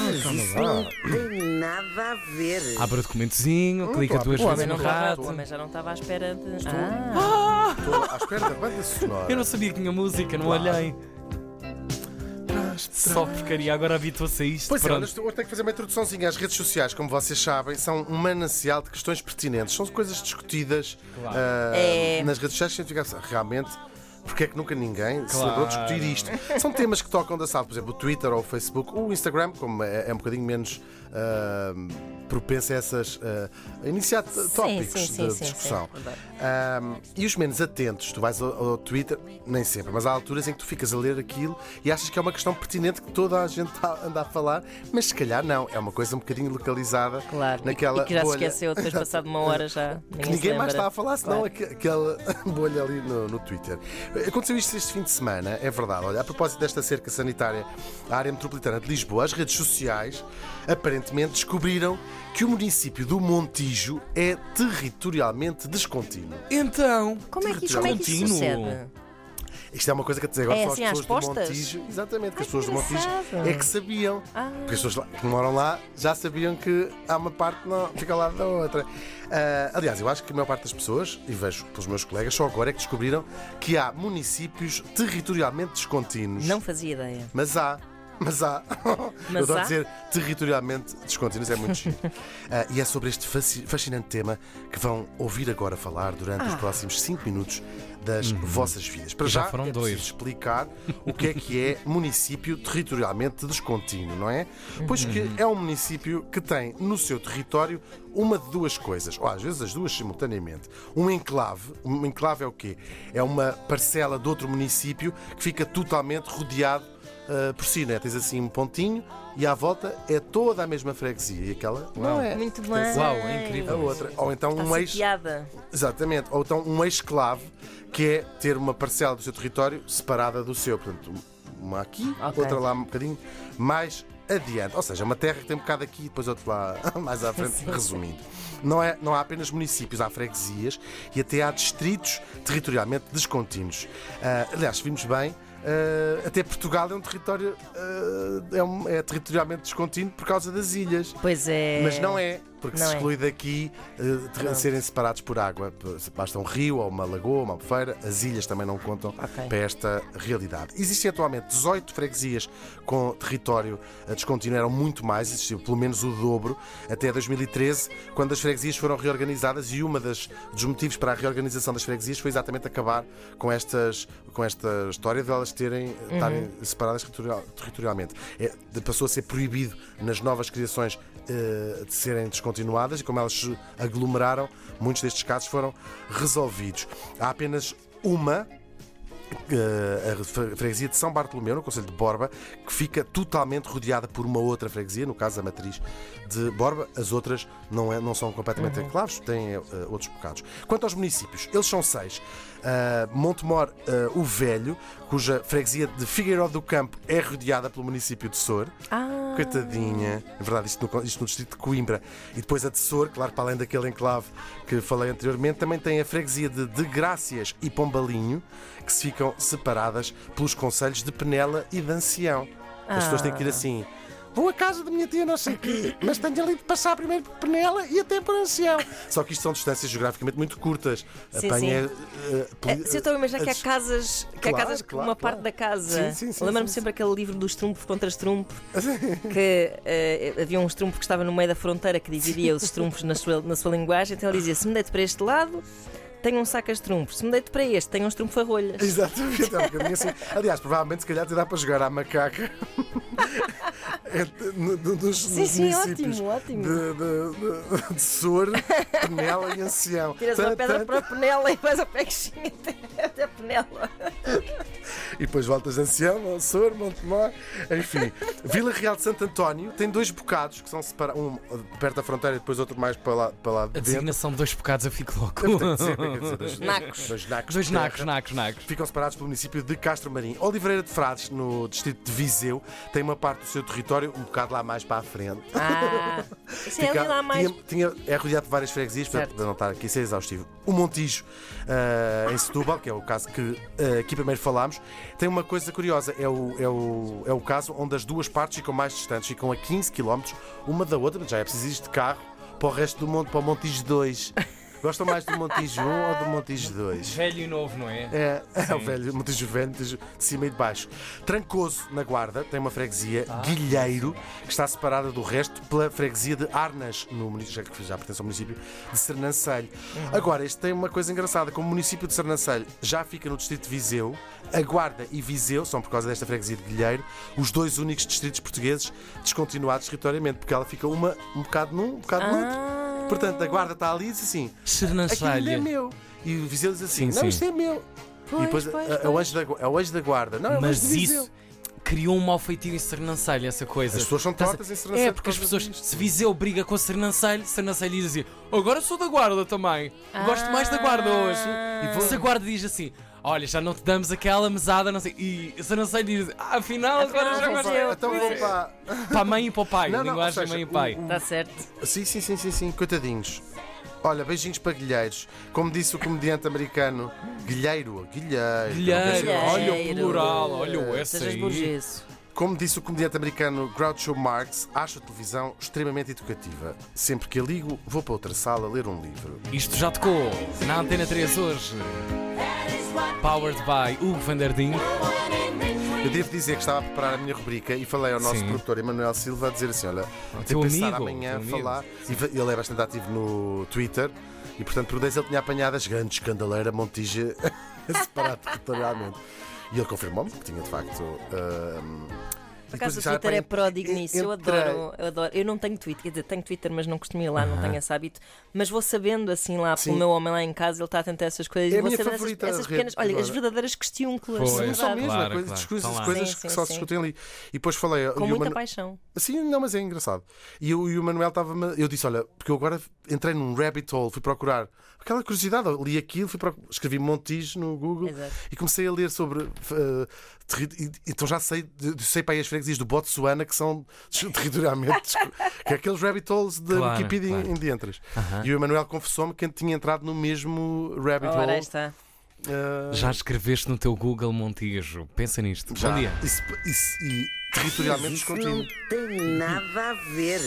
Mas isso não tem nada a ver. Abre o documentozinho, Hum, clica tô a duas. O vezes homem não no rato. o homem já não estava à espera de. Estou. Ah, Estou à espera da banda sonora. Eu não sabia que tinha música, não olhei. Só porcaria, agora habitou-se a isto. Pois é, pronto. olha, eu tenho que fazer uma introduçãozinha. As redes sociais, como vocês sabem, são um manancial de questões pertinentes. São coisas discutidas ah, É. nas redes sociais. realmente. Porque é que nunca ninguém se lembrou de discutir isto? São temas que tocam da sala, por exemplo, o Twitter ou o Facebook, o Instagram, como é, é um bocadinho menos ah, propenso a essas ah, a iniciar tópicos sim, sim, de sim, discussão. sim, verdade. Um, e os menos atentos, tu vais ao, ao Twitter, nem sempre, mas há alturas em que tu ficas a ler aquilo e achas que é uma questão pertinente que toda a gente tá, anda a falar, mas se calhar não, é uma coisa um bocadinho localizada claro. Naquela e que já bolha. se esqueceu depois, passado uma hora, já. Que Ninguém, ninguém mais está a falar, senão Claro. aque- aquela bolha ali no, no Twitter. Aconteceu isto este fim de semana, é verdade. Olha, a propósito desta cerca sanitária à área metropolitana de Lisboa, as redes sociais aparentemente descobriram que o município do Montijo é territorialmente descontínuo. Então, Como é que, como é que isso sucede? Isto é uma coisa que até agora É só assim, as pessoas do? Montijo. Exatamente, que as pessoas do Montijo é que sabiam. Ah. Porque as pessoas lá- que moram lá já sabiam que há uma parte que não fica ao lado da outra. Ah, aliás, eu acho que a maior parte das pessoas, e vejo pelos meus colegas, só agora é que descobriram que há municípios territorialmente descontínuos. Não fazia ideia. Mas há. Mas há. Mas eu adoro há? dizer territorialmente descontínuos, é muito chique. Ah, e é sobre este fasci- fascinante tema que vão ouvir agora falar durante os próximos 5 minutos das vossas vidas. Para já já, foram é dois. explicar o que é que é município territorialmente descontínuo, não é? Pois que é um município que tem no seu território uma de duas coisas, ou às vezes as duas simultaneamente. Um enclave, um enclave é o quê? É uma parcela de outro município que fica totalmente rodeado uh, por si, né? Tens assim um pontinho e à volta é toda a mesma freguesia. E aquela não é. Muito bem. Uau, é incrível. A outra. Ou então Está um ex. Exatamente. Ou então um ex-esclave, que é ter uma parcela do seu território separada do seu. Portanto, uma aqui, Ok. outra lá um bocadinho mais adiante. Ou seja, uma terra que tem um bocado aqui e depois outro lá mais à frente, Sim, sim. resumindo. Não, é, não há apenas municípios, há freguesias e até há distritos territorialmente descontínuos. Ah, aliás, vimos bem, ah, até Portugal é um território ah, é, um- é territorialmente descontínuo por causa das ilhas. Pois é. Mas não é, porque Não se é. exclui daqui eh, ter- Pronto. serem separados por água. Basta um rio ou uma lagoa, uma albufeira, as ilhas também não contam Ok. para esta realidade. Existem atualmente 18 freguesias com território eh, descontínuo, eram muito mais, existiu pelo menos o dobro até 2013, quando as freguesias foram reorganizadas e uma das dos motivos para a reorganização das freguesias foi exatamente acabar com estas com esta história de elas terem Uhum. estarem separadas territorial- territorialmente. É, passou a ser proibido nas novas criações eh, de serem descontinuadas e como elas se aglomeraram, muitos destes casos foram resolvidos. Há apenas uma eh, a fre- freguesia de São Bartolomeu, no Conselho de Borba, que fica totalmente rodeada por uma outra freguesia, no caso a matriz de Borba. As outras não, é- não são completamente enclaves, têm eh, outros bocados. Quanto aos municípios, eles são seis. Uh, Montemor, uh, o Velho, cuja freguesia de Figueiró do Campo é rodeada pelo município de Sor. Ah, Coitadinha. É verdade, isto no, isto no distrito de Coimbra. E depois a de Sor, claro, para além daquele enclave que falei anteriormente, também tem a freguesia de De Grácias e Pombalinho, que se ficam separadas pelos conselhos de Penela e de Ancião. As pessoas têm que ir assim. Vou à casa da minha tia, não sei o quê, mas tenho ali de passar primeiro por Penela e até por Ancião. Só que isto são distâncias geograficamente muito curtas. Sim, Apanha. sim. É, Se eu estou a imaginar que há as- casas, que há Claro, casas que claro, uma claro. parte da casa. Sim, sim, sim, Lembro-me sim, sempre aquele livro dos trunfos contra os trunfos, que eh, havia um estrumpo que estava no meio da fronteira que dividia os trunfos na sua, na sua linguagem. Então ele dizia: se me deito para este lado, tenho um saco de trunfos. Se me deito para este, tenho uns trunfo-rolhas. Exatamente, é um bocadinho assim. Aliás, provavelmente, se calhar, te dá para jogar à macaca. No- nos, Sim, nos sim, municípios ótimo, ótimo. De, de, de, de Sor, Penela e Ancião. Tiras uma pedra para a penela e vais a peguinha até, até a penela. E depois voltas a Ancião, Sor, Montemor. Enfim, Vila Real de Santo António tem dois bocados que são separados, um perto da fronteira e depois outro mais para lá, para lá A de dentro. designação de dois bocados eu fico louco. Que dizer, dizer, dois, Nacos. dois nacos. Dois terra. nacos, nacos, nacos. ficam separados pelo município de Castro Marim. Oliveira de Frades, no distrito de Viseu, tem uma parte do seu território um bocado lá mais para a frente. Ah, Isso é ali lá mais. tinha, tinha- é rodeado de várias freguesias, para, para não estar aqui a ser exaustivo. O Montijo, ah, em Setúbal, que é o caso que ah, aqui primeiro falámos, tem uma coisa curiosa. É o, é, o, é o caso onde as duas partes ficam mais distantes, ficam a 15 km uma da outra, mas já é preciso ir de carro para o resto do monte, para o Montijo 2. Gostam mais do Montijo 1 ou do Montijo 2? Velho e novo, não é? É, é o velho, Montijo velho, Montijo de cima e de baixo. Trancoso, na Guarda, tem uma freguesia, Guilheiro, que está separada do resto pela freguesia de Arnas, no município, já que já pertence ao município de Sernancelho. Agora, este tem uma coisa engraçada, como o município de Sernancelho já fica no distrito de Viseu, a Guarda e Viseu são, por causa desta freguesia de Guilheiro, os dois únicos distritos portugueses descontinuados territorialmente, porque ela fica uma um bocado num, um bocado no outro. Ah, Portanto, a Guarda está ali e diz assim, aquilo é meu. E o Viseu diz assim: Sim, Não, sim. isto é meu. pois, e depois pois, a- é o anjo da, é o anjo da guarda. Não, é o anjo Mas de Viseu. isso criou um mau feitio em Sernancelha, essa coisa. As pessoas são Estás a- tortas em Sernancelho É, porque as causa pessoas, disto. se Viseu briga com Sernancelho, Sernancelho diz assim: Agora sou da guarda também. Gosto mais da guarda hoje. Ah. E se a guarda diz assim: Olha, já não te damos aquela mesada, não sei. E Sernancelho diz: Ah, afinal, agora Afinal, já já gosto. sei. Então vou para. Para a mãe e para o pai. Não, não, linguagem seja, mãe e pai. Está Tá certo. Sim, sim, sim, sim, sim, coitadinhos. Olha, beijinhos para Guilheiros. Como disse o comediante americano, Guilheiro, Guilheiro. Guilheiro, olha o plural, olha o Sejas aí. Como disse o comediante americano Groucho Marx, acho a televisão extremamente educativa. Sempre que a ligo, vou para outra sala ler um livro. Isto já tocou na Antena 3 hoje. Powered by Hugo van der Ding. Eu devo dizer que estava a preparar a minha rubrica e falei ao nosso Sim. produtor Emanuel Silva a dizer assim: olha, teu vou pensar amigo, amanhã falar. E ele é bastante ativo no Twitter e, portanto, por vezes ele tinha apanhado as grandes escandaleira Montija separado territorialmente. E ele confirmou-me que tinha de facto. ahm, Por e acaso o depois disse, "Ah, Twitter é pródigo nisso. Eu entrei." adoro, eu adoro. Eu não tenho Twitter, quer dizer, tenho Twitter, mas não costumo ir lá, não tenho esse hábito. Mas vou sabendo assim lá, Sim. pelo meu homem lá em casa, ele está a essas coisas. É e a vou minha sabendo favorita essas, pequenas, olha, as verdadeiras questiúnculas. Sim, são mesmo, coisas Sim, que só se discutem ali. E depois falei. Com o muita paixão. Sim, não, mas é engraçado. E, o Manuel estava. Eu disse: olha, porque eu agora entrei num rabbit hole, fui procurar aquela curiosidade, li aquilo, fui escrevi Montijo no Google Exato. e comecei a ler sobre. e- então já sei, sei para aí as freguesias do Botsuana que são territorialmente. que é aqueles rabbit holes da Claro, Wikipedia claro. em dentras. Aham. E o Emanuel confessou-me que tinha entrado no mesmo rabbit Ora, hole. está. eh, Já escreveste no teu Google Montijo. Pensa nisto. já. Bom dia. Isso- isso- e territorialmente Isso descontínuo. não tem nada a ver.